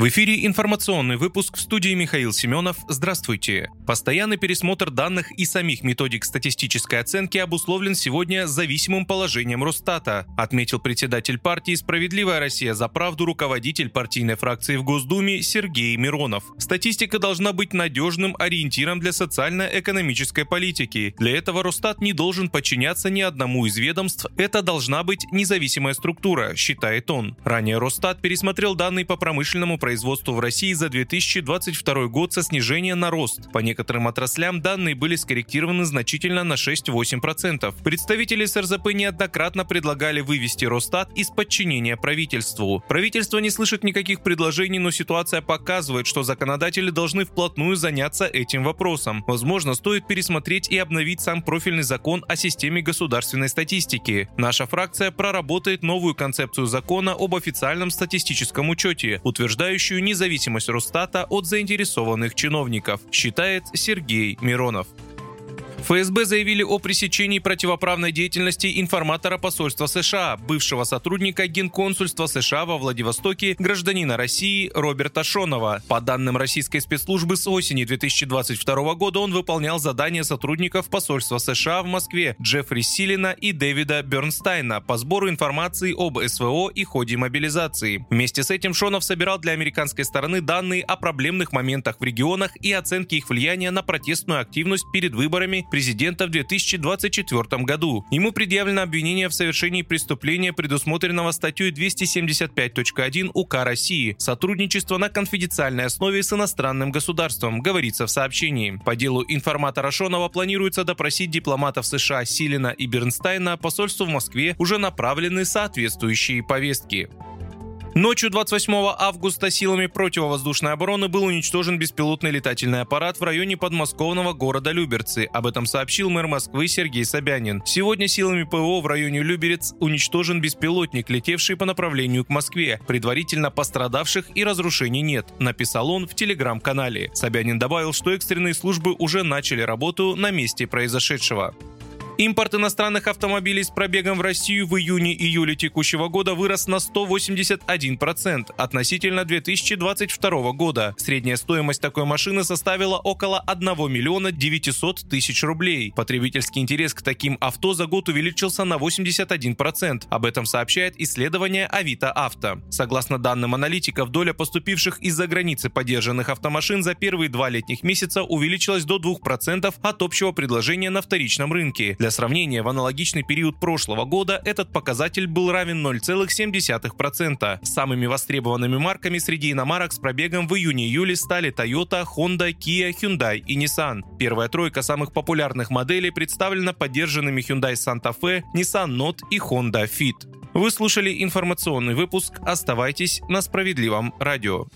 В эфире информационный выпуск в студии Михаил Семенов. Здравствуйте. Постоянный пересмотр данных и самих методик статистической оценки обусловлен сегодня зависимым положением Росстата, отметил председатель партии «Справедливая Россия за правду» руководитель партийной фракции в Госдуме Сергей Миронов. Статистика должна быть надежным ориентиром для социально-экономической политики. Для этого Росстат не должен подчиняться ни одному из ведомств. Это должна быть независимая структура, считает он. Ранее Росстат пересмотрел данные по промышленному производству производству в России за 2022 год со снижения на рост. По некоторым отраслям данные были скорректированы значительно на 6-8%. Представители СРЗП неоднократно предлагали вывести Росстат из подчинения правительству. Правительство не слышит никаких предложений, но ситуация показывает, что законодатели должны вплотную заняться этим вопросом. Возможно, стоит пересмотреть и обновить сам профильный закон о системе государственной статистики. Наша фракция проработает новую концепцию закона об официальном статистическом учете, утверждающую исключающую независимость Росстата от заинтересованных чиновников, считает Сергей Миронов. ФСБ заявили о пресечении противоправной деятельности информатора посольства США, бывшего сотрудника Генконсульства США во Владивостоке, гражданина России Роберта Шонова. По данным российской спецслужбы, с осени 2022 года он выполнял задания сотрудников посольства США в Москве Джеффри Силина и Дэвида Бернстайна по сбору информации об СВО и ходе мобилизации. Вместе с этим Шонов собирал для американской стороны данные о проблемных моментах в регионах и оценки их влияния на протестную активность перед выборами президента в 2024 году. Ему предъявлено обвинение в совершении преступления, предусмотренного статьей 275.1 УК России «Сотрудничество на конфиденциальной основе с иностранным государством», говорится в сообщении. По делу информатора Шонова планируется допросить дипломатов США Силина и Бернстайна, посольству в Москве уже направлены соответствующие повестки. Ночью 28 августа силами противовоздушной обороны был уничтожен беспилотный летательный аппарат в районе подмосковного города Люберцы. Об этом сообщил мэр Москвы Сергей Собянин. Сегодня силами ПВО в районе Люберец уничтожен беспилотник, летевший по направлению к Москве. Предварительно пострадавших и разрушений нет, написал он в телеграм-канале. Собянин добавил, что экстренные службы уже начали работу на месте произошедшего. Импорт иностранных автомобилей с пробегом в Россию в июне-июле текущего года вырос на 181% относительно 2022 года. Средняя стоимость такой машины составила около 1 миллиона 900 тысяч рублей. Потребительский интерес к таким авто за год увеличился на 81%. Об этом сообщает исследование Авито Авто. Согласно данным аналитиков, доля поступивших из-за границы поддержанных автомашин за первые два летних месяца увеличилась до 2% от общего предложения на вторичном рынке. Для сравнения, в аналогичный период прошлого года этот показатель был равен 0,7%. Самыми востребованными марками среди иномарок с пробегом в июне-июле стали Toyota, Honda, Kia, Hyundai и Nissan. Первая тройка самых популярных моделей представлена поддержанными Hyundai Santa Fe, Nissan Note и Honda Fit. Вы слушали информационный выпуск. Оставайтесь на справедливом радио.